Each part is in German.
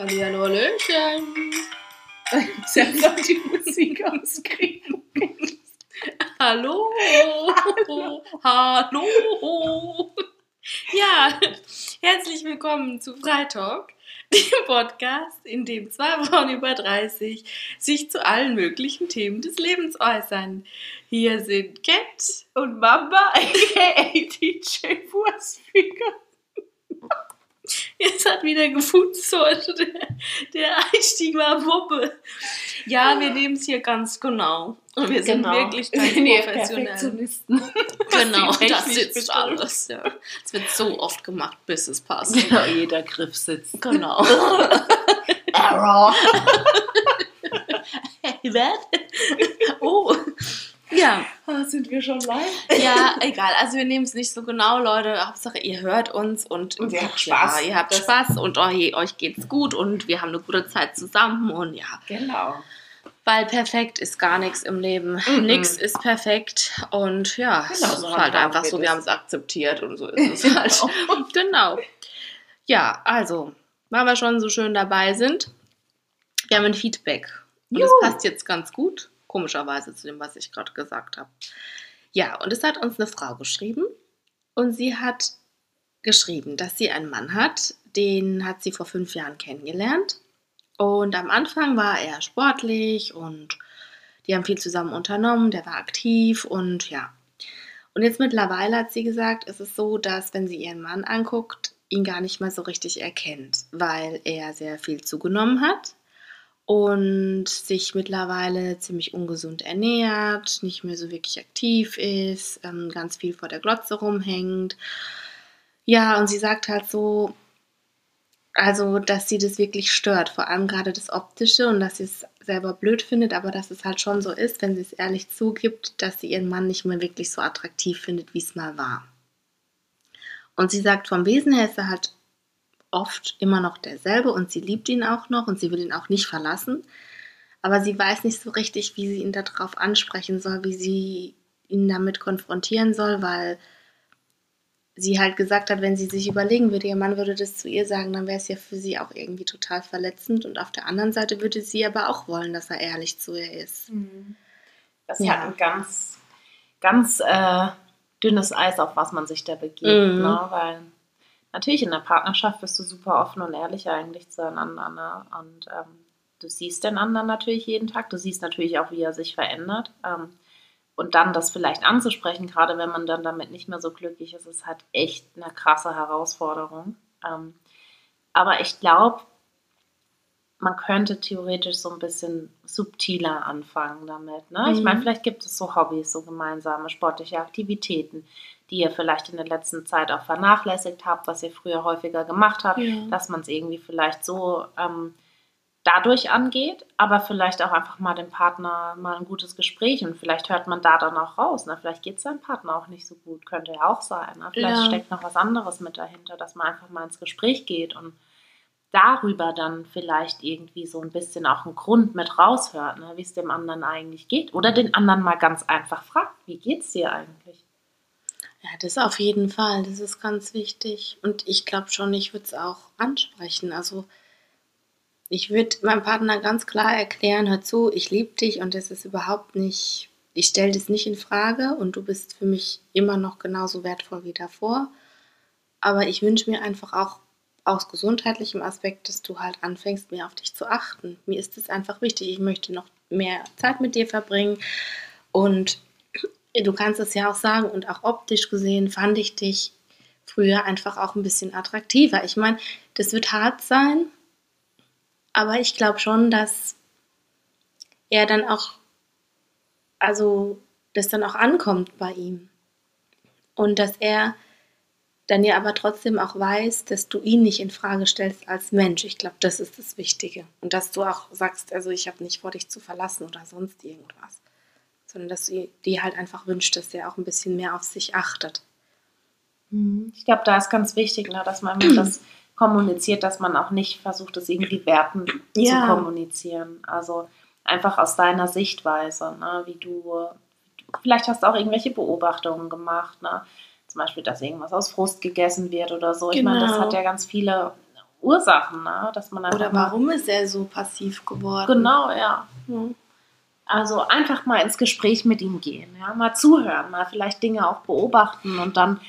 Hallihallo, Hallöchen. Sie hat gerade die Musik auskriegen. Hallo. Hallo. Hallo. Ja, herzlich willkommen zu Freitalk, dem Podcast, in dem zwei Frauen über 30 sich zu allen möglichen Themen des Lebens äußern. Hier sind Cat Und Mama, aka DJ Wurstfinger. Jetzt hat wieder gefutzelt. Der, der Einstieg war Wuppe. Ja, wir nehmen es hier ganz genau. Und wir sind wirklich ganz Nee, professionell. Genau, das sitzt alles. Ja. Es wird so oft gemacht, bis es passt. Genau, jeder Griff sitzt. Genau. Error. Hey, was? Oh. Ja, Ah, sind wir schon live? ja, egal. Also wir nehmen es nicht so genau, Leute. Hauptsache, ihr hört uns und, Und ihr habt Spaß. Ja, ihr habt Das- Spaß und euch, euch geht's gut und wir haben eine gute Zeit zusammen und ja. Genau. Weil perfekt ist gar nichts im Leben. Mhm. Nix ist perfekt und ja, es Genau, ist so halt einfach so, wir das. haben es akzeptiert und so ist es halt. genau. Ja, also, weil wir schon so schön dabei sind, wir haben ein Feedback. Und das Juhu. passt jetzt ganz gut, komischerweise zu dem, was ich gerade gesagt habe. Ja, und es hat uns eine Frau geschrieben und sie hat geschrieben, dass sie einen Mann hat, den hat sie vor fünf Jahren kennengelernt. Und am Anfang war er sportlich und die haben viel zusammen unternommen, der war aktiv und ja. Und jetzt mittlerweile hat sie gesagt, es ist so, dass wenn sie ihren Mann anguckt, ihn gar nicht mehr so richtig erkennt, weil er sehr viel zugenommen hat und sich mittlerweile ziemlich ungesund ernährt, nicht mehr so wirklich aktiv ist, ähm, ganz viel vor der Glotze rumhängt. Ja, und sie sagt halt so, also, dass sie das wirklich stört, vor allem gerade das Optische und dass sie es selber blöd findet, aber dass es halt schon so ist, wenn sie es ehrlich zugibt, dass sie ihren Mann nicht mehr wirklich so attraktiv findet, wie es mal war. Und sie sagt, vom Wesen her ist er halt oft immer noch derselbe und sie liebt ihn auch noch und sie will ihn auch nicht verlassen. Aber sie weiß nicht so richtig, wie sie ihn darauf ansprechen soll, wie sie ihn damit konfrontieren soll, weil sie halt gesagt hat, wenn sie sich überlegen würde, ihr Mann würde das zu ihr sagen, dann wäre es ja für sie auch irgendwie total verletzend. Und auf der anderen Seite würde sie aber auch wollen, dass er ehrlich zu ihr ist. Das Ja. hat ein ganz, ganz äh, dünnes Eis, auf was man sich da begibt. Mhm. Ne? Weil natürlich in der Partnerschaft bist du super offen und ehrlich eigentlich zueinander. Ne? Und ähm, du siehst den anderen natürlich jeden Tag. Du siehst natürlich auch, wie er sich verändert. Ähm, und dann das vielleicht anzusprechen, gerade wenn man dann damit nicht mehr so glücklich ist, ist halt echt eine krasse Herausforderung. Ähm, aber ich glaube, man könnte theoretisch so ein bisschen subtiler anfangen damit. Ne? Ich Mhm. meine, vielleicht gibt es so Hobbys, so gemeinsame sportliche Aktivitäten, die ihr vielleicht in der letzten Zeit auch vernachlässigt habt, was ihr früher häufiger gemacht habt, Ja. dass man es irgendwie vielleicht so ähm, dadurch angeht, aber vielleicht auch einfach mal dem Partner mal ein gutes Gespräch und vielleicht hört man da dann auch raus. Ne? Vielleicht geht es seinem Partner auch nicht so gut, könnte ja auch sein. Ne? Vielleicht Ja. steckt noch was anderes mit dahinter, dass man einfach mal ins Gespräch geht und darüber dann vielleicht irgendwie so ein bisschen auch einen Grund mit raushört, ne? wie es dem anderen eigentlich geht. Oder den anderen mal ganz einfach fragt, wie geht's dir eigentlich? Ja, das auf jeden Fall. Das ist ganz wichtig. Und ich glaube schon, ich würde es auch ansprechen. Also ich würde meinem Partner ganz klar erklären, hör zu, ich liebe dich und das ist überhaupt nicht, ich stelle das nicht in Frage und du bist für mich immer noch genauso wertvoll wie davor. Aber ich wünsche mir einfach auch aus gesundheitlichem Aspekt, dass du halt anfängst, mehr auf dich zu achten. Mir ist es einfach wichtig. Ich möchte noch mehr Zeit mit dir verbringen und du kannst es ja auch sagen und auch optisch gesehen fand ich dich früher einfach auch ein bisschen attraktiver. Ich meine, das wird hart sein, aber ich glaube schon, dass er dann auch, also das dann auch ankommt bei ihm. Und dass er dann ja aber trotzdem auch weiß, dass du ihn nicht in Frage stellst als Mensch. Ich glaube, das ist das Wichtige. Und dass du auch sagst, also ich habe nicht vor, dich zu verlassen oder sonst irgendwas. Sondern dass du dir halt einfach wünscht, dass er auch ein bisschen mehr auf sich achtet. Ich glaube, da ist ganz wichtig, ne, dass man das kommuniziert, dass man auch nicht versucht, das irgendwie werten Ja. zu kommunizieren. Also einfach aus deiner Sichtweise, ne, wie du, vielleicht hast du auch irgendwelche Beobachtungen gemacht, ne? Zum Beispiel, dass irgendwas aus Frust gegessen wird oder so. Ich meine, das Genau. hat ja ganz viele Ursachen, ne? dass man Oder warum ist er so passiv geworden? Genau, ja. Also einfach mal ins Gespräch mit ihm gehen, ja, mal zuhören, mal vielleicht Dinge auch beobachten und dann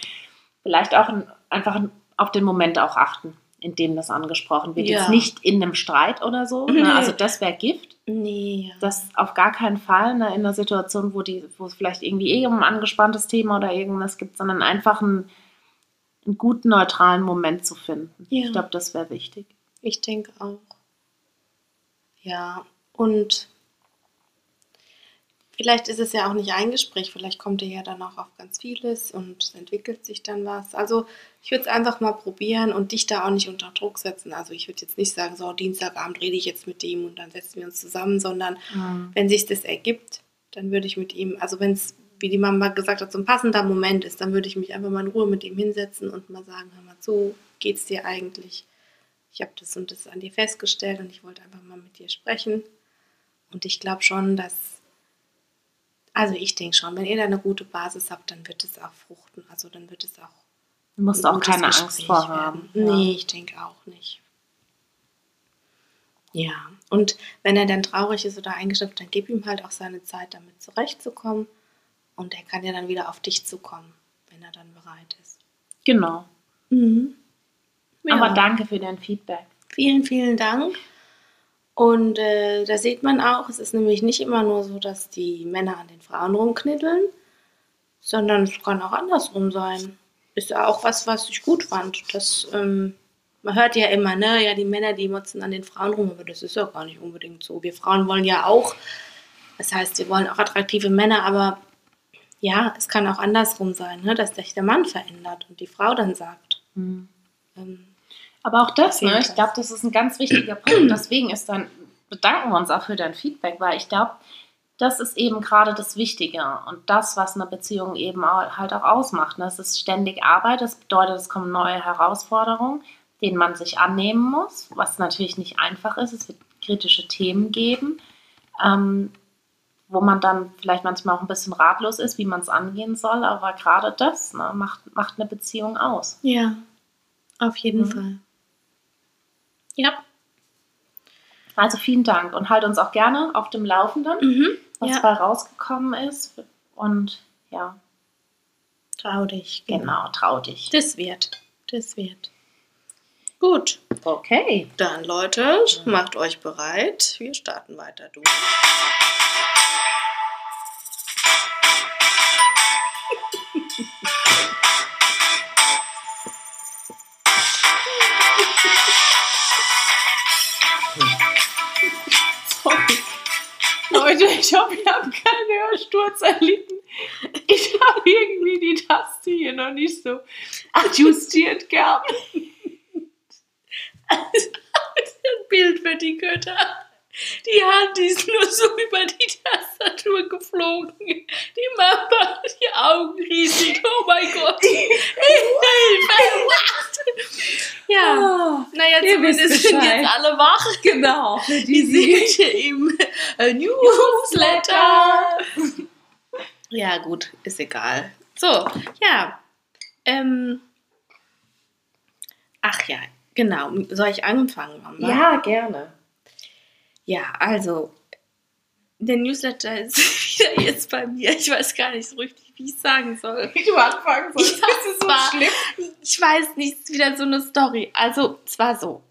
vielleicht auch in, einfach auf den Moment auch achten, in dem das angesprochen wird. Ja. Jetzt nicht in einem Streit oder so, ne? also das wäre Gift. Nee, ja. Das auf gar keinen Fall ne, in einer Situation, wo, die, wo es vielleicht irgendwie eh um ein angespanntes Thema oder irgendwas gibt, sondern einfach einen, einen guten, neutralen Moment zu finden. Ja. Ich glaube, das wäre wichtig. Ich denke auch. Ja, und vielleicht ist es ja auch nicht ein Gespräch, vielleicht kommt ihr ja dann auch auf ganz vieles und es entwickelt sich dann was. Also ich würde es einfach mal probieren und dich da auch nicht unter Druck setzen. Also ich würde jetzt nicht sagen, so Dienstagabend rede ich jetzt mit ihm und dann setzen wir uns zusammen, sondern wenn sich das ergibt, dann würde ich mit ihm, also wenn es, wie die Mama gesagt hat, so ein passender Moment ist, dann würde ich mich einfach mal in Ruhe mit ihm hinsetzen und mal sagen, hör mal zu, geht's dir eigentlich? Ich habe das und das an dir festgestellt und ich wollte einfach mal mit dir sprechen. Und ich glaube schon, dass, also ich denke schon, wenn ihr da eine gute Basis habt, dann wird es auch fruchten. Also dann wird es auch Du musst auch keine Gespräch Angst vor haben. werden. Nee, ich denke auch nicht. Ja, und wenn er dann traurig ist oder eingeschöpft, dann gib ihm halt auch seine Zeit, damit zurechtzukommen. Und er kann ja dann wieder auf dich zukommen, wenn er dann bereit ist. Genau. Mhm. Ja. Aber danke für dein Feedback. Vielen, vielen Dank. Und äh, da sieht man auch, es ist nämlich nicht immer nur so, dass die Männer an den Frauen rumknitteln, sondern es kann auch andersrum sein. Ist ja auch was, was ich gut fand. Das, ähm, man hört ja immer, ne, ja, die Männer, die motzen an den Frauen rum, aber das ist ja gar nicht unbedingt so. Wir Frauen wollen ja auch, das heißt, wir wollen auch attraktive Männer, aber ja, es kann auch andersrum sein, ne, dass sich der Mann verändert und die Frau dann sagt, ähm, Aber auch das, ne, ich glaube, das ist ein ganz wichtiger Punkt. Deswegen ist dann, bedanken wir uns auch für dein Feedback, weil ich glaube, das ist eben gerade das Wichtige und das, was eine Beziehung eben auch, halt auch ausmacht. Ne? Es ist ständig Arbeit, das bedeutet, es kommen neue Herausforderungen, denen man sich annehmen muss, was natürlich nicht einfach ist. Es wird kritische Themen geben, ähm, wo man dann vielleicht manchmal auch ein bisschen ratlos ist, wie man es angehen soll, aber gerade das ne, macht, macht eine Beziehung aus. ja, auf jeden Mhm. Fall. Ja. Also vielen Dank und halt uns auch gerne auf dem Laufenden, Mhm. was ja. bei rausgekommen ist. Und ja, Trau dich. genau, trau dich. Das wird. Das wird. Gut. Okay. Dann, Leute, macht euch bereit. Wir starten weiter durch. Leute, ich hoffe, ihr habt keinen Hörsturz erlitten. Ich habe irgendwie die Taste hier noch nicht so adjustiert gehabt. Ein Bild für die Götter. Die Hand ist nur so über die Tastatur geflogen. Die Mama hat die Augen riesig. Oh mein Gott. Hilfe. What? Ja. Naja, Ihr zumindest sind jetzt alle wach. Genau. Für Die sind im äh, Newsletter. Ja, gut, ist egal. So, ja. Ähm. Ach ja, genau. Soll ich anfangen, Mama? Ja, gerne. Ja, also, der Newsletter ist wieder jetzt bei mir. Ich weiß gar nicht so richtig, wie ich sagen soll. Wie du anfangen sollst. Ja, das ist so war- schlimm. Ich weiß nicht, es ist wieder so eine Story. Also, es war so.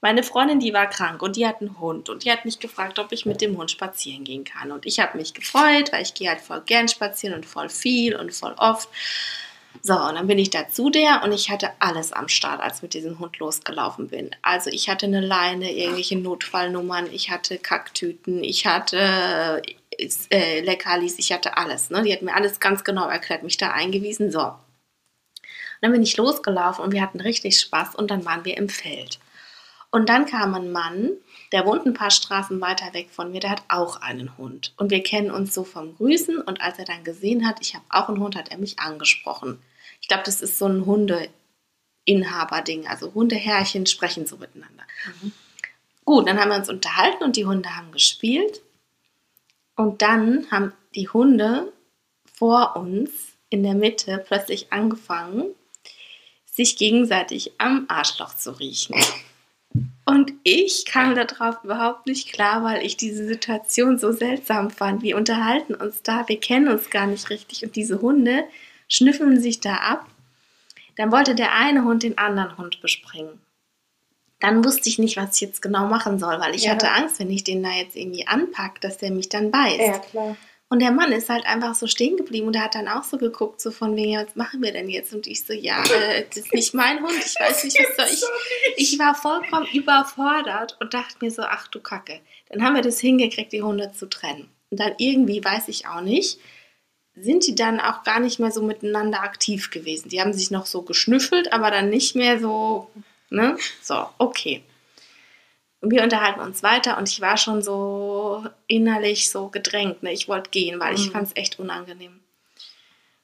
Meine Freundin, die war krank und die hat einen Hund und die hat mich gefragt, ob ich mit dem Hund spazieren gehen kann. Und ich habe mich gefreut, weil ich gehe halt voll gern spazieren und voll viel und voll oft. So, und dann bin ich da zu der und ich hatte alles am Start, als ich mit diesem Hund losgelaufen bin. Also ich hatte eine Leine, irgendwelche Notfallnummern, ich hatte Kacktüten, ich hatte äh, Leckerlis, ich hatte alles. Ne? Die hat mir alles ganz genau erklärt, mich da eingewiesen. So, und dann bin ich losgelaufen und wir hatten richtig Spaß und dann waren wir im Feld. Und dann kam ein Mann, der wohnt ein paar Straßen weiter weg von mir, der hat auch einen Hund. Und wir kennen uns so vom Grüßen und als er dann gesehen hat, ich habe auch einen Hund, hat er mich angesprochen. Ich glaube, das ist so ein Hundeinhaber-Ding. Also Hundeherrchen sprechen so miteinander. Gut, dann haben wir uns unterhalten und die Hunde haben gespielt. Und dann haben die Hunde vor uns in der Mitte plötzlich angefangen, sich gegenseitig am Arschloch zu riechen. Und ich kam darauf überhaupt nicht klar, weil ich diese Situation so seltsam fand. Wir unterhalten uns da, wir kennen uns gar nicht richtig und diese Hunde schnüffeln sich da ab. Dann wollte der eine Hund den anderen Hund bespringen. Dann wusste ich nicht, was ich jetzt genau machen soll, weil ich Ja. hatte Angst, wenn ich den da jetzt irgendwie anpacke, dass der mich dann beißt. Ja, klar. Und der Mann ist halt einfach so stehen geblieben und der hat dann auch so geguckt, so von wegen, ja, was machen wir denn jetzt? Und ich so, ja, äh, das ist nicht mein Hund, ich weiß nicht, was soll ich. Ich war vollkommen überfordert und dachte mir so, ach du Kacke. Dann haben wir das hingekriegt, die Hunde zu trennen. Und dann irgendwie, weiß ich auch nicht, sind die dann auch gar nicht mehr so miteinander aktiv gewesen. Die haben sich noch so geschnüffelt, aber dann nicht mehr so, ne? So, okay. Und wir unterhalten uns weiter und ich war schon so innerlich so gedrängt. Ne? Ich wollte gehen, weil ich Mhm. fand es echt unangenehm.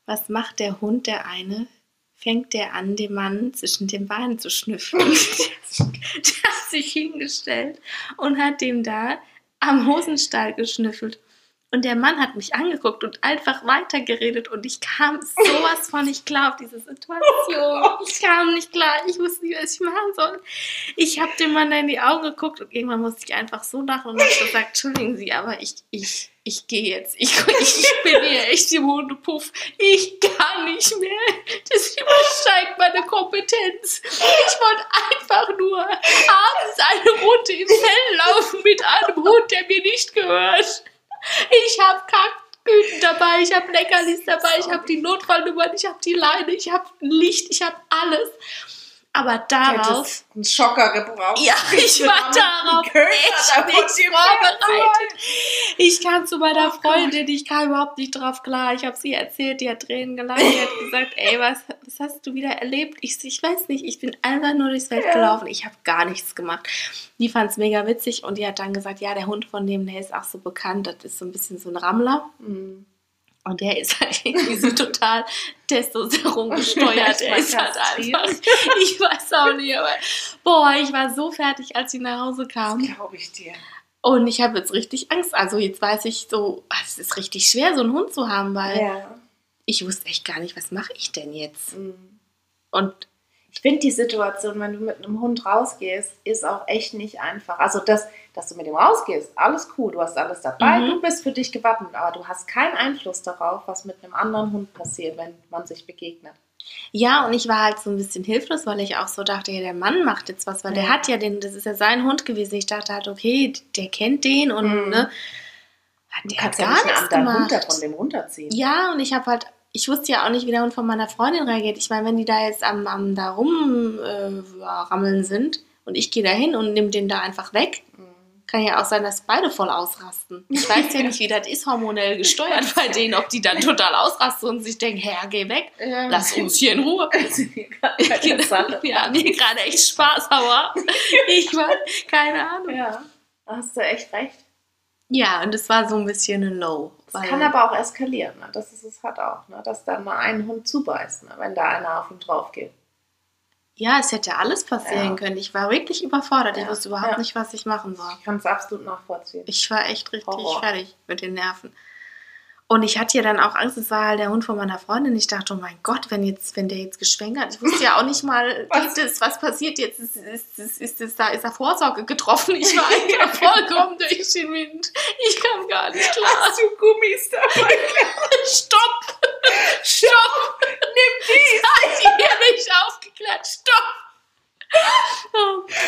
Was macht der Hund, der eine? Fängt der an, den Mann zwischen den Beinen zu schnüffeln. der hat sich hingestellt und hat dem da am Hosenstall geschnüffelt. Und der Mann hat mich angeguckt und einfach weitergeredet und ich kam sowas von nicht klar auf diese Situation. Ich kam nicht klar, ich wusste nicht, was ich machen soll. Ich habe dem Mann in die Augen geguckt und irgendwann musste ich einfach so lachen und habe gesagt, entschuldigen Sie, aber ich, ich, ich gehe jetzt. Ich, ich bin hier echt im Hundepuff. Ich kann nicht mehr. Das übersteigt meine Kompetenz. Ich wollte einfach nur abends eine Runde im Fell laufen mit einem Hund, der mir nicht gehört. Ich habe Kacktüten dabei, ich habe Leckerlis dabei, ich habe die Notfallnummern, ich habe die Leine, ich habe Licht, ich habe alles. Aber darauf, einen Schocker gebraucht. ja, ich war darauf echt nicht vorbereitet. Ich kam zu meiner Oh Freundin, ich kam überhaupt nicht drauf klar. Ich habe sie erzählt, die hat Tränen gelacht, die hat gesagt, ey, was, was hast du wieder erlebt? Ich, ich weiß nicht, ich bin einfach nur durchs Feld Ja. gelaufen, ich habe gar nichts gemacht. Die fand es mega witzig und die hat dann gesagt, ja, der Hund von dem, der ist auch so bekannt, das ist so ein bisschen so ein Rammler. Mhm. Und der ist halt irgendwie so total Testosteron gesteuert. Er ist halt einfach, ich weiß auch nicht, aber boah, ich war so fertig, als sie nach Hause kam. Glaube ich dir. Und ich habe jetzt richtig Angst. Also jetzt weiß ich so, ah, es ist richtig schwer, so einen Hund zu haben, weil Ja. ich wusste echt gar nicht, was mache ich denn jetzt? Mhm. Und Ich finde die Situation, wenn du mit einem Hund rausgehst, ist auch echt nicht einfach. Also, das, dass du mit ihm rausgehst, alles cool, du hast alles dabei, Mhm. du bist für dich gewappnet, aber du hast keinen Einfluss darauf, was mit einem anderen Hund passiert, wenn man sich begegnet. ja, und ich war halt so ein bisschen hilflos, weil ich auch so dachte, ja, der Mann macht jetzt was, weil der Ja. hat ja den, das ist ja sein Hund gewesen. Ich dachte halt, okay, der kennt den und Mhm. ne, hat Du der hat ja gar nicht einen nichts Hund gemacht. da von dem runterziehen. Ja, und ich habe halt, ich wusste ja auch nicht, wie der Hund von meiner Freundin reagiert. Ich meine, wenn die da jetzt am, am da rum äh, sind und ich gehe da hin und nehme den da einfach weg, Mhm. kann ja auch sein, dass beide voll ausrasten. Ich weiß ja nicht, wie das ist hormonell gesteuert bei denen, ob die dann total ausrasten und sich denken, Herr, geh weg, lass uns hier in Ruhe. ja. Ja, mir gerade echt Spaß, aber ich war, keine Ahnung. ja, hast du echt recht. Ja, und es war so ein bisschen ein Low. Es kann aber auch eskalieren. Ne? Das ist es halt auch, ne? dass dann mal ein Hund zubeißt, ne? wenn da einer auf ihn drauf geht. Ja, es hätte alles passieren Ja. können. Ich war wirklich überfordert. Ich Ja. wusste überhaupt Ja. nicht, was ich machen soll. Ich kann es absolut nachvollziehen. Ich war echt richtig Horror. fertig mit den Nerven. Und ich hatte ja dann auch Angst, es war halt der Hund von meiner Freundin. Ich dachte, oh mein Gott, wenn, jetzt, wenn der jetzt geschwängert. Ich wusste ja auch nicht mal, Was? geht es, was passiert jetzt? Ist, ist, ist, ist, ist, da, ist da Vorsorge getroffen? Ich war einfach vollkommen durch den Wind. Ich kam gar nicht klar. du Gummis dabei? Stopp! Stopp! Nimm dies! Die hier nicht aufgeklärt. Stopp!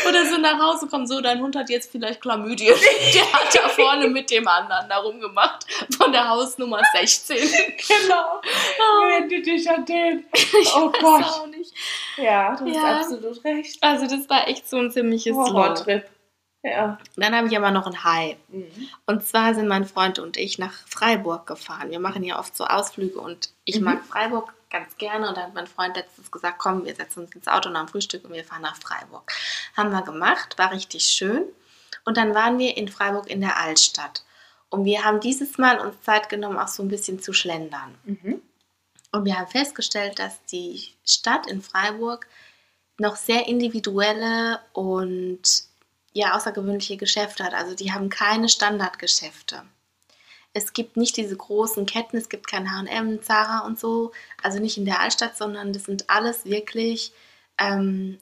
Oder so nach Hause kommen, so, dein Hund hat jetzt vielleicht Chlamydien. Der hat da vorne mit dem anderen da rumgemacht. Von der Hausnummer 16. Genau. Wenn du dich an den. Oh Weiß Gott. auch nicht. Ja, du hast Ja. absolut recht. Also das war echt so ein ziemliches. Horrortrip. Ja. Dann habe ich aber noch ein High. Mhm. Und zwar sind mein Freund und ich nach Freiburg gefahren. Wir machen ja oft so Ausflüge und ich Mhm. mag Freiburg ganz gerne. Und dann hat mein Freund letztens gesagt, komm, wir setzen uns ins Auto nach dem Frühstück und wir fahren nach Freiburg. Haben wir gemacht, war richtig schön. Und dann waren wir in Freiburg in der Altstadt. Und wir haben dieses Mal uns Zeit genommen, auch so ein bisschen zu schlendern. Mhm. Und wir haben festgestellt, dass die Stadt in Freiburg noch sehr individuelle und ja außergewöhnliche Geschäfte hat. Also die haben keine Standardgeschäfte. Es gibt nicht diese großen Ketten, es gibt kein H&M, Zara und so, also nicht in der Altstadt, sondern das sind alles wirklich ähm,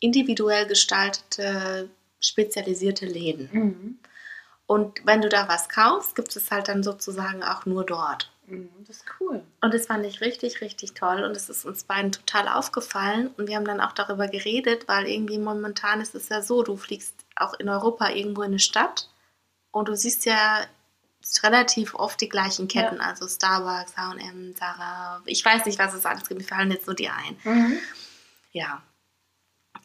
individuell gestaltete, spezialisierte Läden. Mhm. Und wenn du da was kaufst, gibt es halt dann sozusagen auch nur dort. Mhm. Das ist cool. Und das fand ich richtig, richtig toll. Und es ist uns beiden total aufgefallen. Und wir haben dann auch darüber geredet, weil irgendwie momentan ist es ja so, du fliegst auch in Europa irgendwo in eine Stadt und du siehst ja relativ oft die gleichen Ketten, also Starbucks, H&M, Zara, ich weiß nicht, was es alles gibt, mir fallen jetzt nur die ein. Mhm. Ja.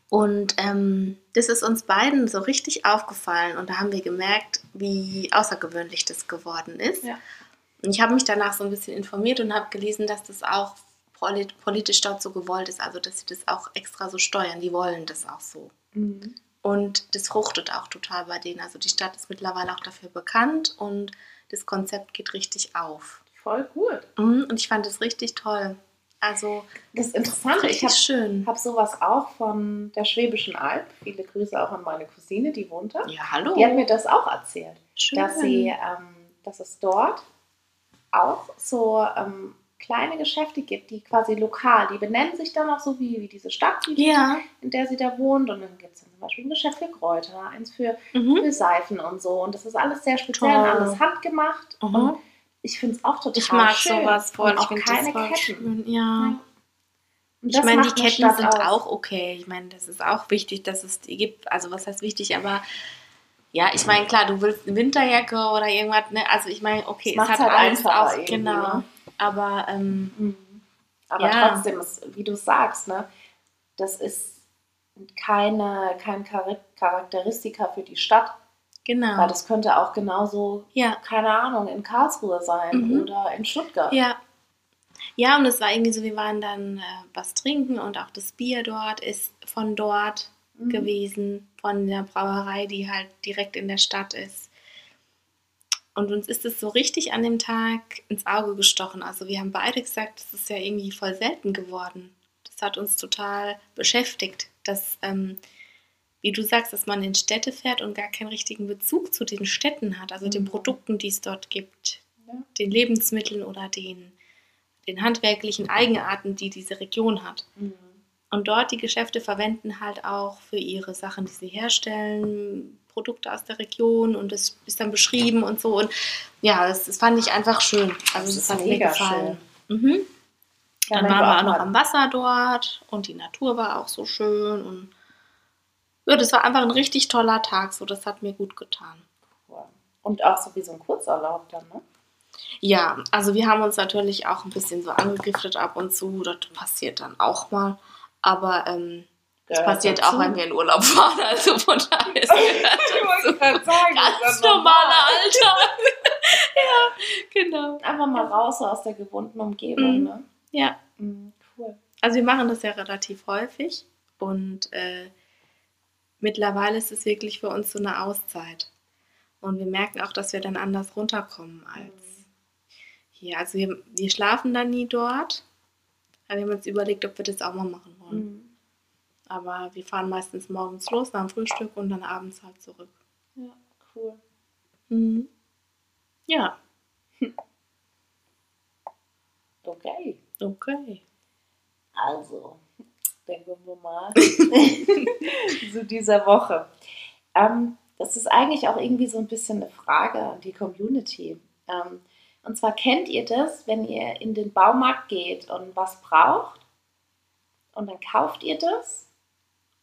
Und ähm, das ist uns beiden so richtig aufgefallen und da haben wir gemerkt, wie außergewöhnlich das geworden ist. Ja. Und ich habe mich danach so ein bisschen informiert und habe gelesen, dass das auch polit politisch dort so gewollt ist, also dass sie das auch extra so steuern. Die wollen das auch so. Mhm. Und das fruchtet auch total bei denen. Also die Stadt ist mittlerweile auch dafür bekannt und das Konzept geht richtig auf. Voll gut. Mhm, Und ich fand es richtig toll. Also Das ist interessant. Ich richtig habe schön. hab sowas auch von der Schwäbischen Alb. Viele Grüße auch an meine Cousine, die wohnt da. Ja, hallo. Die hat mir das auch erzählt. schön. dass sie, ähm, dass es dort auch so ähm, kleine Geschäfte gibt, die quasi lokal, die benennen sich dann auch so wie, wie diese Stadt, die, ja. in der sie da wohnt. Und dann gibt es zum Beispiel ein Geschäft für Kräuter, eins für, Mhm. für Seifen und so. Und das ist alles sehr speziell, Toll. alles handgemacht. Mhm. Und ich finde es auch total Ich mag schön. sowas voll. Und Ich auch finde keine Ketten. schön. Ja. Ja. Ich meine, die Ketten sind aus. auch okay. Ich meine, das ist auch wichtig, dass es die gibt. Also was heißt wichtig, aber ja, ich meine, klar, du willst eine Winterjacke oder irgendwas, ne? Also ich meine, okay, Das es hat halt alles auch, genau. Aber ähm, Mhm. Aber Ja. trotzdem, ist, wie du sagst, ne, das ist keine, kein Char- Charakteristika für die Stadt. genau. Weil das könnte auch genauso, ja, keine Ahnung, in Karlsruhe sein Mhm. oder in Stuttgart. ja. Ja, und es war irgendwie so, wir waren dann äh, was trinken und auch das Bier dort ist von dort Mhm. gewesen, von der Brauerei, die halt direkt in der Stadt ist. Und uns ist es so richtig an dem Tag ins Auge gestochen. Also wir haben beide gesagt, das ist ja irgendwie voll selten geworden. Das hat uns total beschäftigt, dass, ähm, wie du sagst, dass man in Städte fährt und gar keinen richtigen Bezug zu den Städten hat, also den Mhm. Produkten, die es dort gibt, Ja. den Lebensmitteln oder den, den handwerklichen Eigenarten, die diese Region hat. Mhm. Und dort die Geschäfte verwenden halt auch für ihre Sachen, die sie herstellen, Produkte aus der Region und das ist dann beschrieben und so. Und ja, das, das fand ich einfach schön. Also Das das, ist hat mir mega gefallen. Mhm. Ja, Dann waren wir auch noch am Wasser dort und die Natur war auch so schön und ja, das war einfach ein richtig toller Tag. So, das hat mir gut getan. Und auch so wie so ein Kurzurlaub dann, ne? Ja, also wir haben uns natürlich auch ein bisschen so angegiftet ab und zu. Das passiert dann auch mal. Aber ähm, das passiert auch, wenn wir in Urlaub fahren. Also von daher ist das ganz ja normaler Alltag. ja, genau. Einfach mal raus aus der gewohnten Umgebung, Mhm. ne? Ja, Mhm, cool. also wir machen das ja relativ häufig und äh, mittlerweile ist es wirklich für uns so eine Auszeit. Und wir merken auch, dass wir dann anders runterkommen als hier. Also wir, wir schlafen dann nie dort. Aber wir haben uns überlegt, ob wir das auch mal machen wollen. Mhm. Aber wir fahren meistens morgens los nach dem Frühstück und dann abends halt zurück. Ja, cool. Mhm. Ja, Okay. okay. Also, denken wir mal zu dieser Woche. Ähm, das ist eigentlich auch irgendwie so ein bisschen eine Frage an die Community. Ähm, und zwar kennt ihr das, wenn ihr in den Baumarkt geht und was braucht und dann kauft ihr das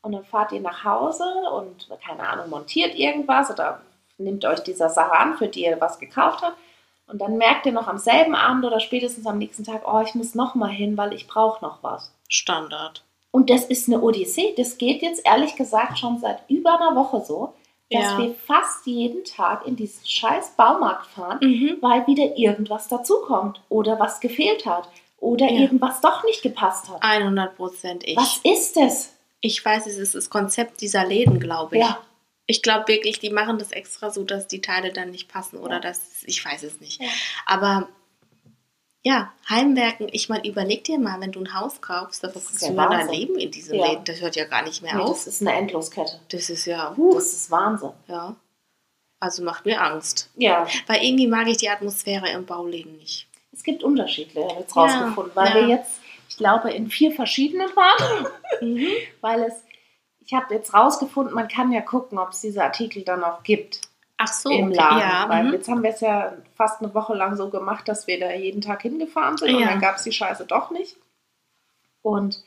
und dann fahrt ihr nach Hause und, keine Ahnung, montiert irgendwas oder nehmt euch dieser Sache an, für die ihr was gekauft habt. Und dann merkt ihr noch am selben Abend oder spätestens am nächsten Tag, oh, ich muss noch mal hin, weil ich brauche noch was. Standard. Und das ist eine Odyssee. Das geht jetzt ehrlich gesagt schon seit über einer Woche so, dass Ja. wir fast jeden Tag in diesen scheiß Baumarkt fahren, Mhm. weil wieder irgendwas dazukommt oder was gefehlt hat oder Ja. irgendwas doch nicht gepasst hat. 100 Prozent ich. Was ist es? Ich weiß, es ist das Konzept dieser Läden, glaube ich. Ja. Ich glaube wirklich, die machen das extra so, dass die Teile dann nicht passen oder Ja. dass, ich weiß es nicht. Ja. Aber ja, Heimwerken, ich meine, überleg dir mal, wenn du ein Haus kaufst, da verbringst du mal dein. Leben in diesem Ja. Läden. Das hört ja gar nicht mehr Nee, auf. das ist eine Endloskette. Das ist ja, huh, Das ist Wahnsinn. ja. Also macht mir Angst. Ja, Weil irgendwie mag ich die Atmosphäre im Bauläden nicht. es gibt unterschiedliche, jetzt rausgefunden, weil wir jetzt, ich glaube, in vier verschiedenen waren, Mhm. weil es, ich habe jetzt rausgefunden, man kann ja gucken, ob es diese Artikel dann auch gibt Ach so, im Laden. ja. Weil mhm. jetzt haben wir es ja fast eine Woche lang so gemacht, dass wir da jeden Tag hingefahren sind und Ja. dann gab es die Scheiße doch nicht. Und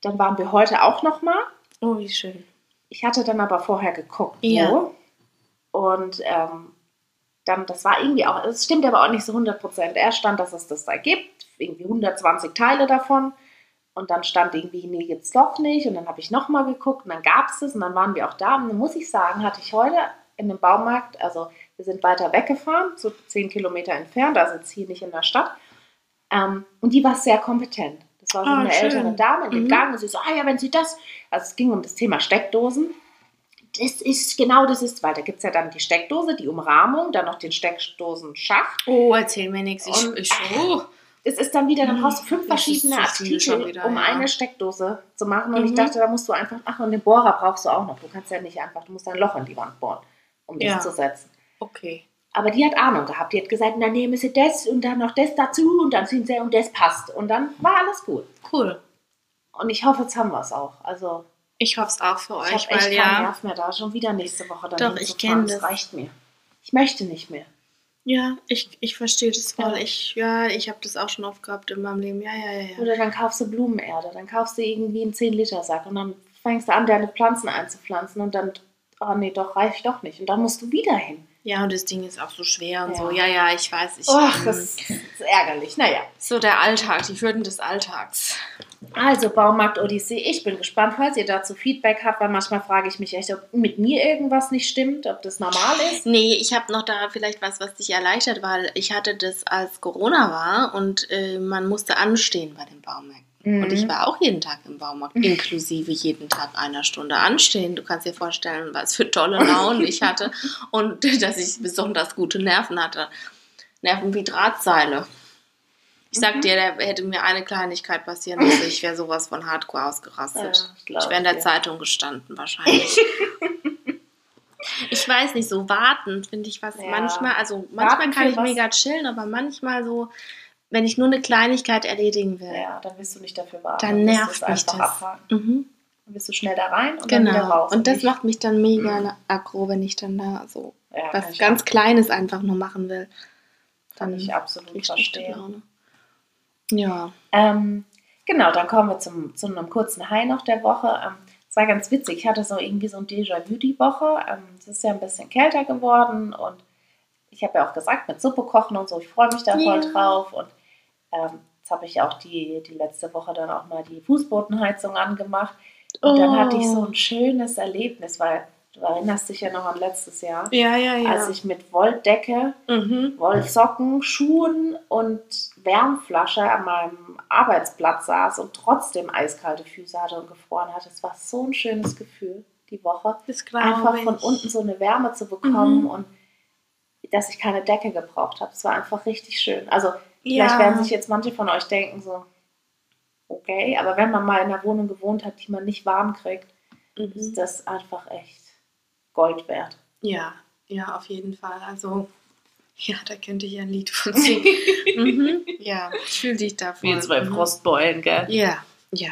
dann waren wir heute auch noch mal. Oh, wie schön. Ich hatte dann aber vorher geguckt, Ja. wo. Und ähm, dann, das war irgendwie auch, es stimmt aber auch nicht so 100 Prozent. Erst stand, dass es das da gibt, irgendwie 120 Teile davon. Und dann stand irgendwie, nee, gibt's doch nicht. Und dann habe ich nochmal geguckt und dann gab es es und dann waren wir auch da. Und dann muss ich sagen, hatte ich heute in dem Baumarkt, also wir sind weiter weggefahren, so 10 Kilometer entfernt, also jetzt hier nicht in der Stadt. Ähm, und die war sehr kompetent. Das war so Ah, eine schön. ältere Dame in dem Mhm. Gang und sie so, ah ja, wenn Sie das, also es ging um das Thema Steckdosen. Das ist genau das ist, weil da gibt es ja dann die Steckdose, die Umrahmung, dann noch den Steckdosenschacht. Oh, erzähl mir nichts. Ich, Und- ich, oh. Es ist dann wieder, dann Mhm. brauchst du fünf Das verschiedene Artikel, wieder, um ja. eine Steckdose zu machen. Und ich Mhm. dachte, da musst du einfach, ach, und den Bohrer brauchst du auch noch. Du kannst ja nicht einfach, du musst ein Loch in die Wand bohren, um das Ja. zu setzen. Okay. Aber die hat Ahnung gehabt. Die hat gesagt, dann nehmen sie das und dann noch das dazu und dann sind sie und das passt. Und dann war alles gut. Cool. Und ich hoffe, jetzt haben wir es auch. Also Ich hoffe es auch für ich euch, echt weil keinen ja. Nerv mehr da. Schon wieder nächste Woche dann Doch, ich hinzufahren. kenn das. reicht mir. Ich möchte nicht mehr. Ja, ich, ich verstehe das voll. Ja. Ich, ja, ich habe das auch schon oft gehabt in meinem Leben. Ja, ja, ja, ja. Oder dann kaufst du Blumenerde. Dann kaufst du irgendwie einen 10-Liter-Sack und dann fängst du an, deine Pflanzen einzupflanzen und dann, oh nee, doch, reicht doch nicht. Und dann musst du wieder hin. Ja, und das Ding ist auch so schwer und Ja. so. Ja, ja, ich weiß. Ich, Och, ähm, das ist ärgerlich. Naja. so der Alltag, die Hürden des Alltags. Also Baumarkt Odyssee, ich bin gespannt, falls ihr dazu Feedback habt, weil manchmal frage ich mich echt, ob mit mir irgendwas nicht stimmt, ob das normal ist. Nee, ich habe noch da vielleicht was, was dich erleichtert, weil ich hatte das, als Corona war und äh, man musste anstehen bei den Baumärkten. Mhm. Und ich war auch jeden Tag im Baumarkt, inklusive jeden Tag einer Stunde anstehen. Du kannst dir vorstellen, was für tolle Launen ich hatte und dass ich besonders gute Nerven hatte. Nerven wie Drahtseile. Ich sag Mhm. dir, da hätte mir eine Kleinigkeit passieren müssen. Ich wäre sowas von Hardcore ausgerastet. Ja, ich wäre in der dir. Zeitung gestanden, wahrscheinlich. ich weiß nicht, so warten finde ich was Ja. manchmal, also manchmal Warten kann ich mega chillen, aber manchmal so, wenn ich nur eine Kleinigkeit erledigen will, Ja, dann wirst du nicht dafür warten. dann nervt mich das. abhaken. Mhm. Dann bist du schnell da rein und dann wieder Genau. raus. Und das macht mich dann mega aggro, wenn ich dann da so ja, kann was ganz Kleines einfach nur machen will. Kann Dann ich absolut krieg ich schlechte verstehen. Ja. Ähm, genau, dann kommen wir zum, zu einem kurzen High noch der Woche. Ähm, es war ganz witzig. Ich hatte so irgendwie so ein Déjà-vu die Woche. Ähm, es ist ja ein bisschen kälter geworden und ich habe ja auch gesagt, mit Suppe kochen und so, ich freue mich da voll Ja. drauf. Und ähm, jetzt habe ich auch die, die letzte Woche dann auch mal die Fußbodenheizung angemacht. Und dann hatte ich so Oh. ein schönes Erlebnis, weil du erinnerst dich ja noch an letztes Jahr, Ja, ja, ja. als ich mit Wolldecke mhm. Wollsocken, Schuhen und Wärmflasche an meinem Arbeitsplatz saß und trotzdem eiskalte Füße hatte und gefroren hatte. Es war so ein schönes Gefühl, die Woche. Einfach von unten so eine Wärme zu bekommen Mhm. und dass ich keine Decke gebraucht habe. Es war einfach richtig schön. Also Ja. vielleicht werden sich jetzt manche von euch denken so, okay, aber wenn man mal in einer Wohnung gewohnt hat, die man nicht warm kriegt, Mhm. ist das einfach echt Gold wert. Ja, ja, auf jeden Fall. Also, ja, da könnte ich ein Lied von singen. mhm. Ja, ich fühle dich davon. Mhm. Frostbeulen, gell? Ja, ja.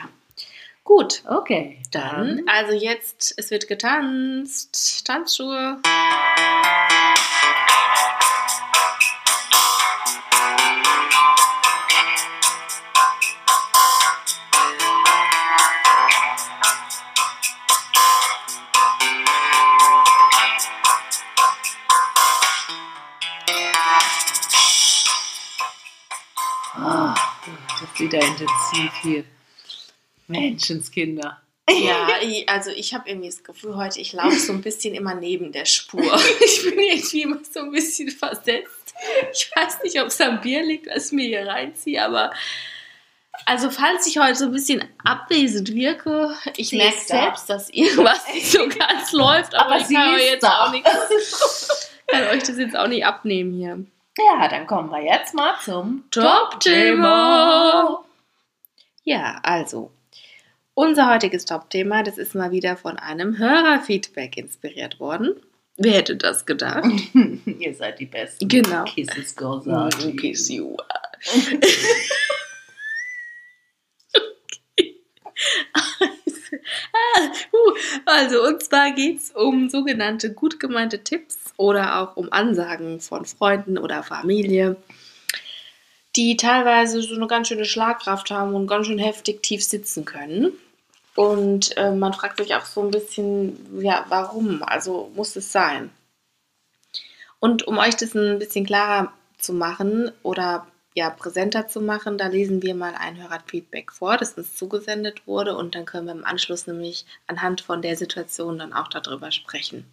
Gut, Okay, dann, also jetzt, es wird getanzt. Tanzschuhe. Wieder intensiv hier. Menschenskinder. Ja, also ich habe irgendwie das Gefühl, heute, ich laufe so ein bisschen immer neben der Spur. Ich bin irgendwie immer so ein bisschen versetzt. Ich weiß nicht, ob es am Bier liegt, was ich mir hier reinziehe, aber also falls ich heute so ein bisschen abwesend wirke, ich Sie merke da. selbst, dass irgendwas nicht so ganz läuft, aber, Aber ich sie kann euch jetzt da. auch nichts, kann euch das jetzt auch nicht abnehmen hier. Ja, dann kommen wir jetzt mal zum Top-Thema. Ja, also, unser heutiges Top-Thema, das ist mal wieder von einem Hörerfeedback inspiriert worden. Wer hätte das gedacht? Ihr seid die Besten. Genau. Kisses Kiss you. Uh, also, und zwar geht es um sogenannte gut gemeinte Tipps oder auch um Ansagen von Freunden oder Familie, die teilweise so eine ganz schöne Schlagkraft haben und ganz schön heftig tief sitzen können. Und äh, man fragt sich auch so ein bisschen, ja, warum? Also muss es sein? Und um euch das ein bisschen klarer zu machen oder ja, präsenter zu machen, da lesen wir mal ein Hörerfeedback vor, das uns zugesendet wurde und dann können wir im Anschluss nämlich anhand von der Situation dann auch darüber sprechen.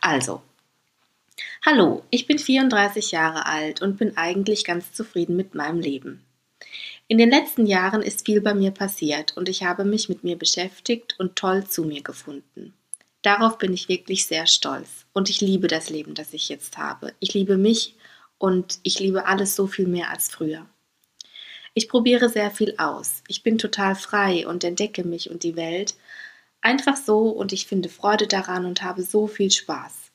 Also, hallo, ich bin 34 Jahre alt und bin eigentlich ganz zufrieden mit meinem Leben. In den letzten Jahren ist viel bei mir passiert und ich habe mich mit mir beschäftigt und toll zu mir gefunden. Darauf bin ich wirklich sehr stolz und ich liebe das Leben, das ich jetzt habe. Ich liebe mich und ich liebe alles so viel mehr als früher. Ich probiere sehr viel aus. Ich bin total frei und entdecke mich und die Welt einfach so und ich finde Freude daran und habe so viel Spaß.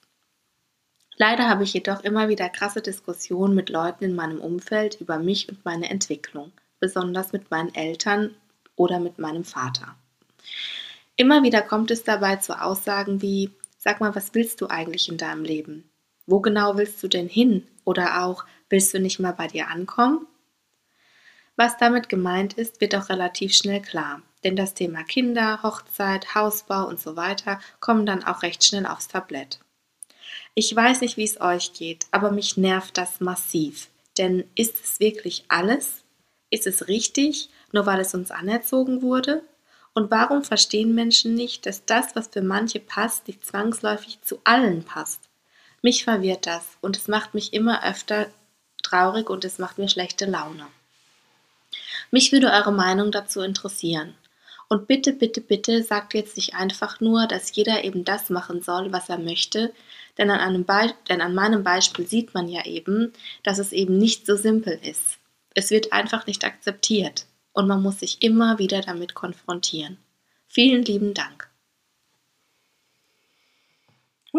Leider habe ich jedoch immer wieder krasse Diskussionen mit Leuten in meinem Umfeld über mich und meine Entwicklung, besonders mit meinen Eltern oder mit meinem Vater. Immer wieder kommt es dabei zu Aussagen wie, sag mal, was willst du eigentlich in deinem Leben? Wo genau willst du denn hin? Oder auch, willst du nicht mal bei dir ankommen? Was damit gemeint ist, wird auch relativ schnell klar, denn das Thema Kinder, Hochzeit, Hausbau und so weiter kommen dann auch recht schnell aufs Tablett. Ich weiß nicht, wie es euch geht, aber mich nervt das massiv. Denn ist es wirklich alles? Ist es richtig, nur weil es uns anerzogen wurde? Und warum verstehen Menschen nicht, dass das, was für manche passt, nicht zwangsläufig zu allen passt? Mich verwirrt das und es macht mich immer öfter traurig und es macht mir schlechte Laune. Mich würde eure Meinung dazu interessieren. Und bitte, bitte, bitte sagt jetzt nicht einfach nur, dass jeder eben das machen soll, was er möchte, denn an, einem denn an meinem Beispiel sieht man ja eben, dass es eben nicht so simpel ist. Es wird einfach nicht akzeptiert und man muss sich immer wieder damit konfrontieren. Vielen lieben Dank.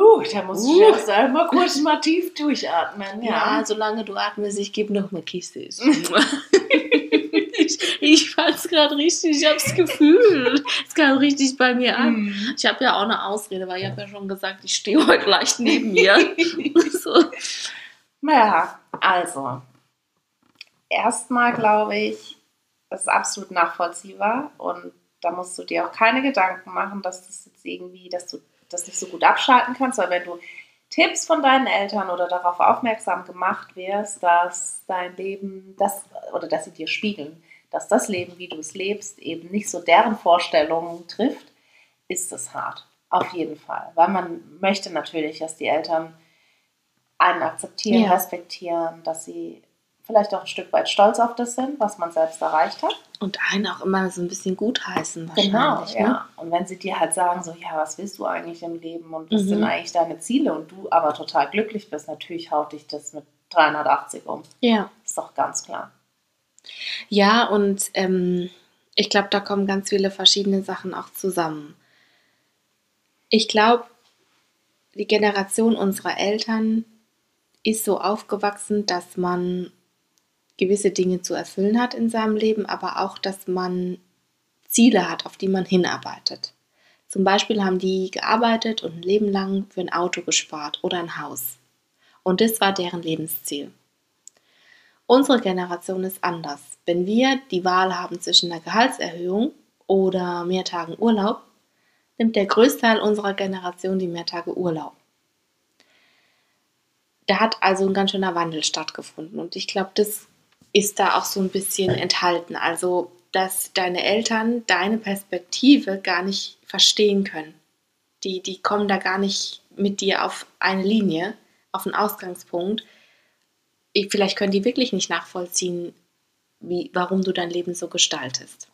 Uh, da muss ich uh. erst einmal kurz mal tief durchatmen. Ja, ja solange du atmest, ich gebe noch mal Kisses. ich ich fand es gerade richtig, ich habe es gefühlt. Es kam richtig bei mir an. Mm. Ich habe ja auch eine Ausrede, weil ich habe ja schon gesagt, ich stehe heute leicht neben mir. so. Ja, also, erstmal glaube ich, es ist absolut nachvollziehbar und da musst du dir auch keine Gedanken machen, dass das jetzt irgendwie, dass du das nicht so gut abschalten kannst, weil wenn du Tipps von deinen Eltern oder darauf aufmerksam gemacht wirst, dass dein Leben das oder dass sie dir spiegeln, dass das Leben, wie du es lebst, eben nicht so deren Vorstellungen trifft, ist es hart. Auf jeden Fall. Weil man möchte natürlich, dass die Eltern einen akzeptieren, ja. respektieren, dass sie vielleicht auch ein Stück weit stolz auf das sind, was man selbst erreicht hat. Und einen auch immer so ein bisschen gutheißen Genau, ne? ja. Und wenn sie dir halt sagen, so, ja, was willst du eigentlich im Leben und was mhm. sind eigentlich deine Ziele und du aber total glücklich bist, natürlich haut dich das mit 380 um. Ja. Ist doch ganz klar. Ja, und ähm, ich glaube, da kommen ganz viele verschiedene Sachen auch zusammen. Ich glaube, die Generation unserer Eltern ist so aufgewachsen, dass man gewisse Dinge zu erfüllen hat in seinem Leben, aber auch, dass man Ziele hat, auf die man hinarbeitet. Zum Beispiel haben die gearbeitet und ein Leben lang für ein Auto gespart oder ein Haus. Und das war deren Lebensziel. Unsere Generation ist anders. Wenn wir die Wahl haben zwischen einer Gehaltserhöhung oder mehr Tagen Urlaub, nimmt der Größteil unserer Generation die mehr Tage Urlaub. Da hat also ein ganz schöner Wandel stattgefunden. Und ich glaube, das ist da auch so ein bisschen enthalten. Also, dass deine Eltern deine Perspektive gar nicht verstehen können. Die, die kommen da gar nicht mit dir auf eine Linie, auf einen Ausgangspunkt. Vielleicht können die wirklich nicht nachvollziehen, wie, warum du dein Leben so gestaltest.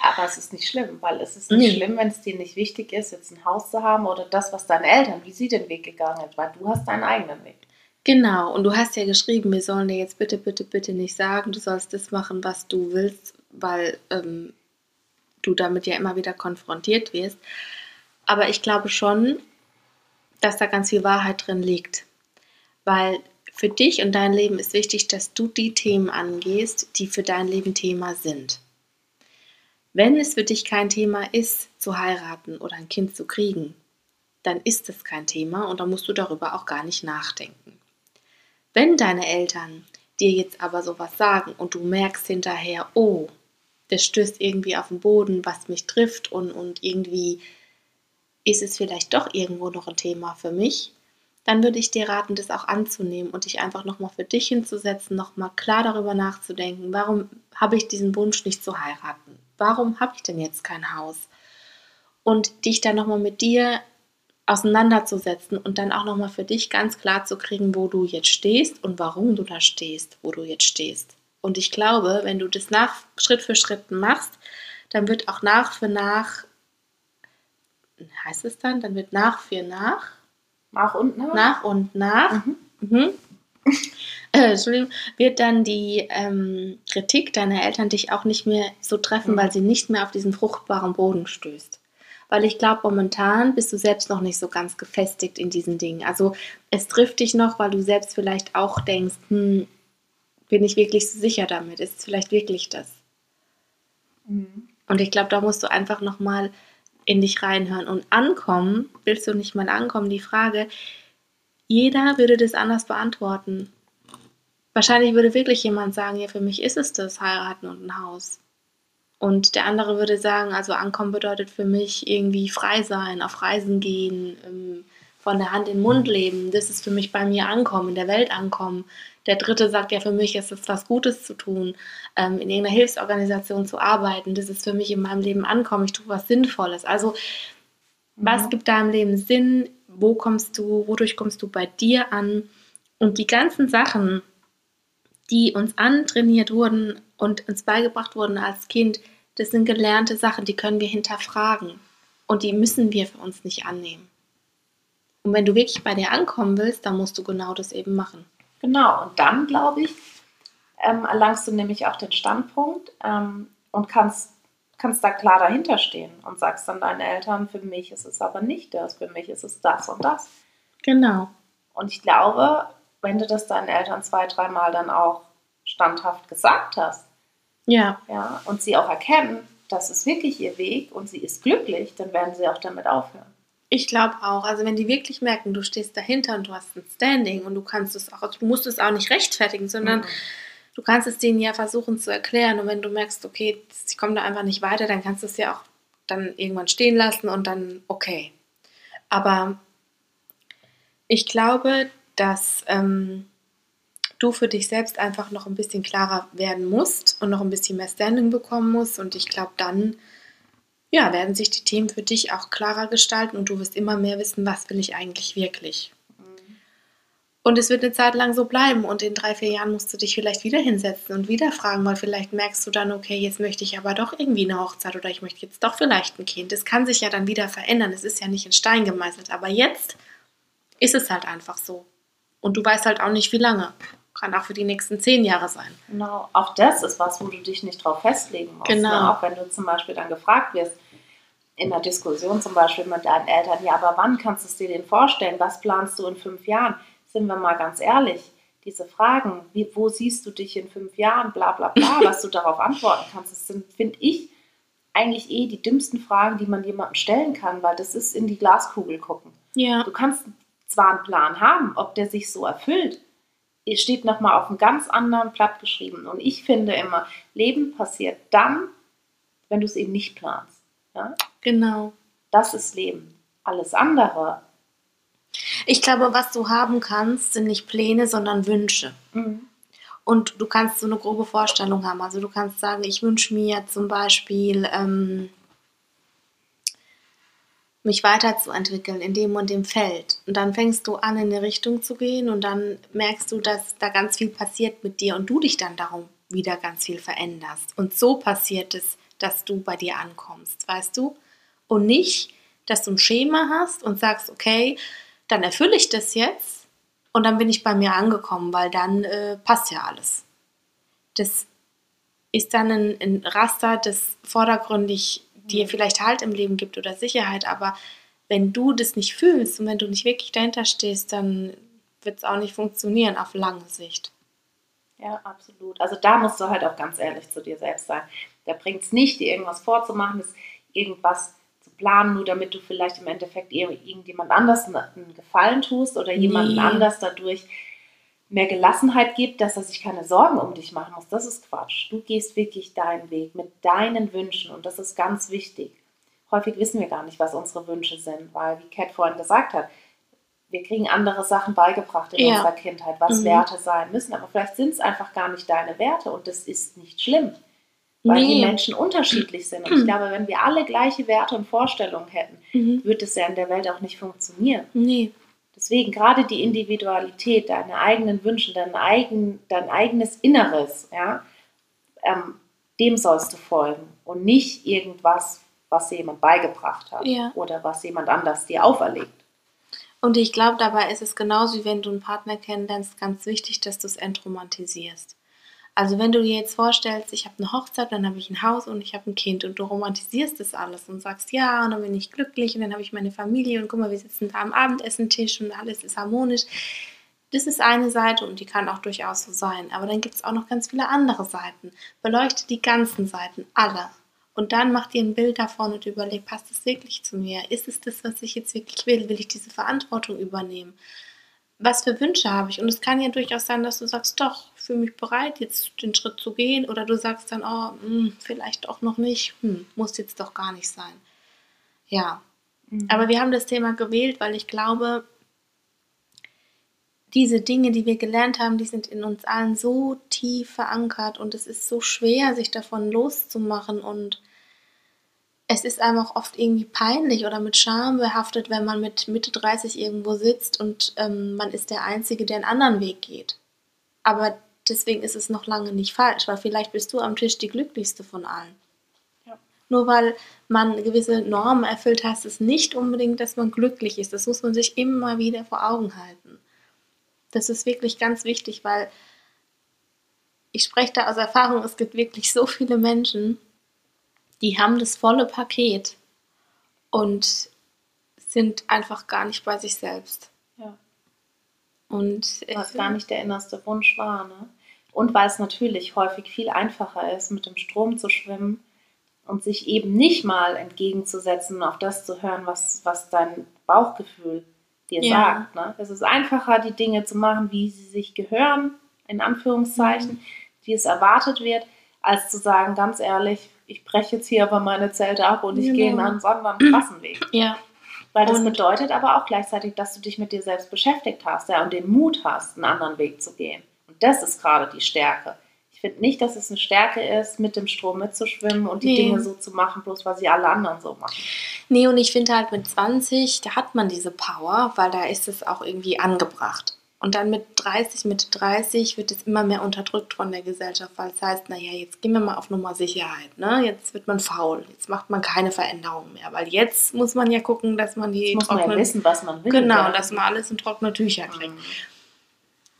Aber es ist nicht schlimm, weil es ist nicht mhm. schlimm, wenn es dir nicht wichtig ist, jetzt ein Haus zu haben oder das, was deine Eltern, wie sie den Weg gegangen sind, weil du hast deinen eigenen Weg. Genau, und du hast ja geschrieben, wir sollen dir jetzt bitte, bitte, bitte nicht sagen, du sollst das machen, was du willst, weil ähm, du damit ja immer wieder konfrontiert wirst. Aber ich glaube schon, dass da ganz viel Wahrheit drin liegt. Weil für dich und dein Leben ist wichtig, dass du die Themen angehst, die für dein Leben Thema sind. Wenn es für dich kein Thema ist, zu heiraten oder ein Kind zu kriegen, dann ist es kein Thema und dann musst du darüber auch gar nicht nachdenken. Wenn deine Eltern dir jetzt aber sowas sagen und du merkst hinterher, oh, das stößt irgendwie auf den Boden, was mich trifft und, und irgendwie ist es vielleicht doch irgendwo noch ein Thema für mich, dann würde ich dir raten, das auch anzunehmen und dich einfach nochmal für dich hinzusetzen, nochmal klar darüber nachzudenken, warum habe ich diesen Wunsch nicht zu heiraten? Warum habe ich denn jetzt kein Haus? Und dich dann nochmal mit dir auseinanderzusetzen und dann auch nochmal für dich ganz klar zu kriegen, wo du jetzt stehst und warum du da stehst, wo du jetzt stehst. Und ich glaube, wenn du das nach, Schritt für Schritt machst, dann wird auch nach für nach, heißt es dann, dann wird nach für nach, nach und nach, nach und nach, mhm. Mhm. Äh, Entschuldigung, wird dann die ähm, Kritik deiner Eltern dich auch nicht mehr so treffen, mhm. weil sie nicht mehr auf diesen fruchtbaren Boden stößt weil ich glaube, momentan bist du selbst noch nicht so ganz gefestigt in diesen Dingen. Also es trifft dich noch, weil du selbst vielleicht auch denkst, hm, bin ich wirklich so sicher damit? Ist es vielleicht wirklich das? Mhm. Und ich glaube, da musst du einfach nochmal in dich reinhören und ankommen. Willst du nicht mal ankommen? Die Frage, jeder würde das anders beantworten. Wahrscheinlich würde wirklich jemand sagen, ja, für mich ist es das, heiraten und ein Haus. Und der andere würde sagen, also ankommen bedeutet für mich irgendwie frei sein, auf Reisen gehen, ähm, von der Hand in den Mund leben. Das ist für mich bei mir ankommen, in der Welt ankommen. Der dritte sagt ja, für mich ist es was Gutes zu tun, ähm, in irgendeiner Hilfsorganisation zu arbeiten. Das ist für mich in meinem Leben ankommen. Ich tue was Sinnvolles. Also, was mhm. gibt deinem Leben Sinn? Wo kommst du, wodurch kommst du bei dir an? Und die ganzen Sachen, die uns antrainiert wurden und uns beigebracht wurden als Kind, das sind gelernte Sachen, die können wir hinterfragen und die müssen wir für uns nicht annehmen. Und wenn du wirklich bei dir ankommen willst, dann musst du genau das eben machen. Genau, und dann, glaube ich, ähm, erlangst du nämlich auch den Standpunkt ähm, und kannst, kannst da klar dahinter stehen und sagst dann deinen Eltern, für mich ist es aber nicht das, für mich ist es das und das. Genau. Und ich glaube, wenn du das deinen Eltern zwei, dreimal dann auch standhaft gesagt hast, ja. ja. Und sie auch erkennen, das ist wirklich ihr Weg und sie ist glücklich, dann werden sie auch damit aufhören. Ich glaube auch. Also wenn die wirklich merken, du stehst dahinter und du hast ein Standing und du kannst es auch, du musst es auch nicht rechtfertigen, sondern mhm. du kannst es denen ja versuchen zu erklären. Und wenn du merkst, okay, sie kommen da einfach nicht weiter, dann kannst du es ja auch dann irgendwann stehen lassen und dann okay. Aber ich glaube, dass ähm, du für dich selbst einfach noch ein bisschen klarer werden musst und noch ein bisschen mehr Standing bekommen musst. Und ich glaube, dann ja, werden sich die Themen für dich auch klarer gestalten und du wirst immer mehr wissen, was will ich eigentlich wirklich. Und es wird eine Zeit lang so bleiben und in drei, vier Jahren musst du dich vielleicht wieder hinsetzen und wieder fragen, weil vielleicht merkst du dann, okay, jetzt möchte ich aber doch irgendwie eine Hochzeit oder ich möchte jetzt doch vielleicht ein Kind. Das kann sich ja dann wieder verändern. Es ist ja nicht in Stein gemeißelt. Aber jetzt ist es halt einfach so. Und du weißt halt auch nicht, wie lange kann auch für die nächsten zehn Jahre sein. Genau, auch das ist was, wo du dich nicht drauf festlegen musst. Ne? Genau. Ne? Auch wenn du zum Beispiel dann gefragt wirst, in der Diskussion zum Beispiel mit deinen Eltern, ja, aber wann kannst du es dir denn vorstellen? Was planst du in fünf Jahren? Sind wir mal ganz ehrlich, diese Fragen, wie, wo siehst du dich in fünf Jahren, bla bla bla, was du darauf antworten kannst, das sind, finde ich, eigentlich eh die dümmsten Fragen, die man jemandem stellen kann, weil das ist in die Glaskugel gucken. Ja. Du kannst zwar einen Plan haben, ob der sich so erfüllt, steht nochmal auf einem ganz anderen Blatt geschrieben. Und ich finde immer, Leben passiert dann, wenn du es eben nicht planst. Ja? Genau. Das ist Leben. Alles andere. Ich glaube, was du haben kannst, sind nicht Pläne, sondern Wünsche. Mhm. Und du kannst so eine grobe Vorstellung haben. Also du kannst sagen, ich wünsche mir zum Beispiel, ähm, mich weiterzuentwickeln in dem und dem Feld. Und dann fängst du an, in eine Richtung zu gehen und dann merkst du, dass da ganz viel passiert mit dir und du dich dann darum wieder ganz viel veränderst. Und so passiert es, dass du bei dir ankommst, weißt du? Und nicht, dass du ein Schema hast und sagst, okay, dann erfülle ich das jetzt und dann bin ich bei mir angekommen, weil dann äh, passt ja alles. Das ist dann ein, ein Raster, das vordergründig dir vielleicht Halt im Leben gibt oder Sicherheit, aber wenn du das nicht fühlst und wenn du nicht wirklich dahinter stehst, dann wird es auch nicht funktionieren auf lange Sicht. Ja, absolut. Also da musst du halt auch ganz ehrlich zu dir selbst sein. Da bringt es nicht, dir irgendwas vorzumachen, das irgendwas zu planen, nur damit du vielleicht im Endeffekt irgendjemand anders einen Gefallen tust oder jemanden Nee. anders dadurch mehr Gelassenheit gibt, dass er sich keine Sorgen um dich machen muss. Das ist Quatsch. Du gehst wirklich deinen Weg mit deinen Wünschen und das ist ganz wichtig. Häufig wissen wir gar nicht, was unsere Wünsche sind, weil, wie Kat vorhin gesagt hat, wir kriegen andere Sachen beigebracht in Ja. unserer Kindheit, was Mhm. Werte sein müssen, aber vielleicht sind es einfach gar nicht deine Werte und das ist nicht schlimm, weil die Nee. Menschen unterschiedlich sind. Und ich glaube, wenn wir alle gleiche Werte und Vorstellungen hätten, Mhm. wird es ja in der Welt auch nicht funktionieren. Nee. Deswegen gerade die Individualität, deine eigenen Wünsche, dein, eigen, dein eigenes Inneres, ja, ähm, dem sollst du folgen und nicht irgendwas, was dir jemand beigebracht hat Ja. oder was jemand anders dir auferlegt. Und ich glaube, dabei ist es genauso, wie wenn du einen Partner kennenlernst, ganz wichtig, dass du es entromantisierst. Also wenn du dir jetzt vorstellst, ich habe eine Hochzeit, dann habe ich ein Haus und ich habe ein Kind und du romantisierst das alles und sagst, ja, und dann bin ich glücklich und dann habe ich meine Familie und guck mal, wir sitzen da am Abendessentisch und alles ist harmonisch. Das ist eine Seite und die kann auch durchaus so sein. Aber dann gibt es auch noch ganz viele andere Seiten. Beleuchte die ganzen Seiten, alle. Und dann mach dir ein Bild davon und überleg, passt es wirklich zu mir? Ist es das, was ich jetzt wirklich will? Will ich diese Verantwortung übernehmen? Was für Wünsche habe ich? Und es kann ja durchaus sein, dass du sagst, doch, ich fühle mich bereit, jetzt den Schritt zu gehen. Oder du sagst dann, oh, hm, vielleicht auch noch nicht. Hm, muss jetzt doch gar nicht sein. Ja, aber wir haben das Thema gewählt, weil ich glaube, diese Dinge, die wir gelernt haben, die sind in uns allen so tief verankert und es ist so schwer, sich davon loszumachen und es ist einem auch oft irgendwie peinlich oder mit Scham behaftet, wenn man mit Mitte 30 irgendwo sitzt und ähm, man ist der Einzige, der einen anderen Weg geht. Aber deswegen ist es noch lange nicht falsch, weil vielleicht bist du am Tisch die glücklichste von allen. Ja. Nur weil man gewisse Normen erfüllt, heißt es nicht unbedingt, dass man glücklich ist. Das muss man sich immer wieder vor Augen halten. Das ist wirklich ganz wichtig, weil ich spreche da aus Erfahrung, es gibt wirklich so viele Menschen, die haben das volle Paket und sind einfach gar nicht bei sich selbst. Ja. Und was gar nicht der innerste Wunsch war. Ne? Und weil es natürlich häufig viel einfacher ist, mit dem Strom zu schwimmen und sich eben nicht mal entgegenzusetzen und auf das zu hören, was, was dein Bauchgefühl dir Ja. sagt. Ne? Es ist einfacher, die Dinge zu machen, wie sie sich gehören, in Anführungszeichen, wie es erwartet wird, als zu sagen, ganz ehrlich, ich breche jetzt hier aber meine Zelte ab und ich Genau. gehe in einen anderen Klassenweg. ja, Weil das Und- bedeutet aber auch gleichzeitig, dass du dich mit dir selbst beschäftigt hast ja, und den Mut hast, einen anderen Weg zu gehen. Und das ist gerade die Stärke. Ich finde nicht, dass es eine Stärke ist, mit dem Strom mitzuschwimmen und die Nee. Dinge so zu machen, bloß weil sie alle anderen so machen. Nee, und ich finde halt mit 20, da hat man diese Power, weil da ist es auch irgendwie angebracht. Und dann mit 30, Mitte 30 wird es immer mehr unterdrückt von der Gesellschaft, weil es heißt, naja, jetzt gehen wir mal auf Nummer Sicherheit. Ne? Jetzt wird man faul, jetzt macht man keine Veränderungen mehr, weil jetzt muss man ja gucken, dass man die muss man ja trockenen- wissen, was man will. Genau, ja. dass man alles in trockene Tücher kriegt. Mhm.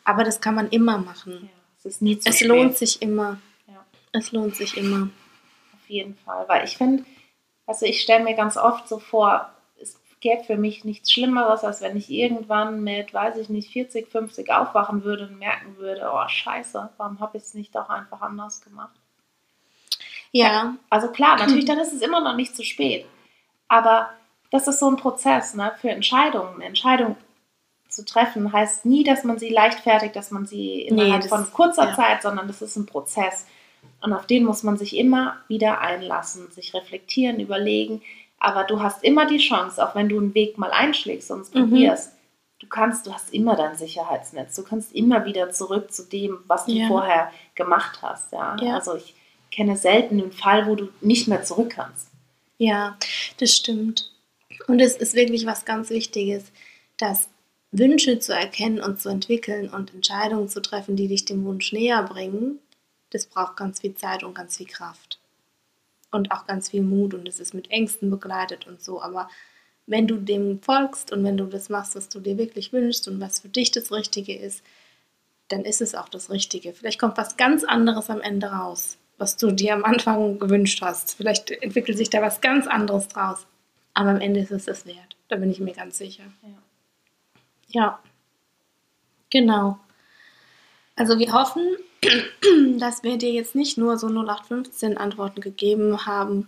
Aber das kann man immer machen. Ja, es Es lohnt sich immer. Es lohnt sich immer. Auf jeden Fall. Weil ich finde, also ich stelle mir ganz oft so vor, gäbe für mich nichts Schlimmeres, als wenn ich irgendwann mit, weiß ich nicht, 40, 50 aufwachen würde und merken würde, oh scheiße, warum habe ich es nicht doch einfach anders gemacht? Ja, Also klar, natürlich, dann ist es immer noch nicht zu spät. Aber das ist so ein Prozess ne, für Entscheidungen. Eine Entscheidung zu treffen heißt nie, dass man sie leichtfertigt, dass man sie innerhalb das- von kurzer ja. Zeit, sondern das ist ein Prozess. Und auf den muss man sich immer wieder einlassen, sich reflektieren, überlegen. Aber du hast immer die Chance, auch wenn du einen Weg mal einschlägst und es Mhm. probierst, du kannst, du hast immer dein Sicherheitsnetz. Du kannst immer wieder zurück zu dem, was du Ja. vorher gemacht hast. Ja? Ja. Also ich kenne selten einen Fall, wo du nicht mehr zurück kannst. Ja, das stimmt. Und es ist wirklich was ganz Wichtiges, dass Wünsche zu erkennen und zu entwickeln und Entscheidungen zu treffen, die dich dem Wunsch näher bringen, das braucht ganz viel Zeit und ganz viel Kraft. Und auch ganz viel Mut und es ist mit Ängsten begleitet und so. Aber wenn du dem folgst und wenn du das machst, was du dir wirklich wünschst und was für dich das Richtige ist, dann ist es auch das Richtige. Vielleicht kommt was ganz anderes am Ende raus, was du dir am Anfang gewünscht hast. Vielleicht entwickelt sich da was ganz anderes draus. Aber am Ende ist es das wert. Da bin ich mir ganz sicher. Ja. Ja, genau. Also wir hoffen, dass wir dir jetzt nicht nur so 0815 Antworten gegeben haben,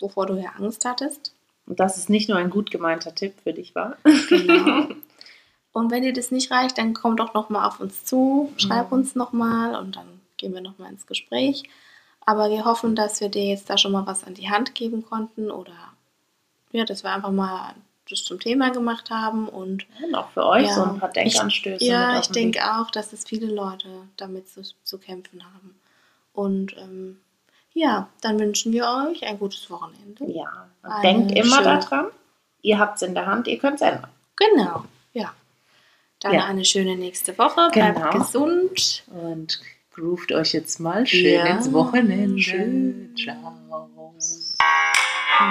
wovor du ja Angst hattest. Und dass es nicht nur ein gut gemeinter Tipp für dich war. Genau. Und wenn dir das nicht reicht, dann komm doch nochmal auf uns zu, schreib Mhm. uns nochmal und dann gehen wir nochmal ins Gespräch. Aber wir hoffen, dass wir dir jetzt da schon mal was an die Hand geben konnten oder ja, dass wir einfach mal das zum Thema gemacht haben und Und auch für euch Ja. so ein paar Denkanstöße. ja, mit auf ich den denke auch, dass es viele Leute damit zu, zu kämpfen haben. Und ähm, ja, dann wünschen wir euch ein gutes Wochenende. Ja, und denkt immer daran, ihr habt es in der Hand, ihr könnt es ändern. Genau, ja. Dann Ja. eine schöne nächste Woche. Bleibt Genau. gesund. Und groovt euch jetzt mal schön Ja, ins Wochenende. schön. Ciao. Hm,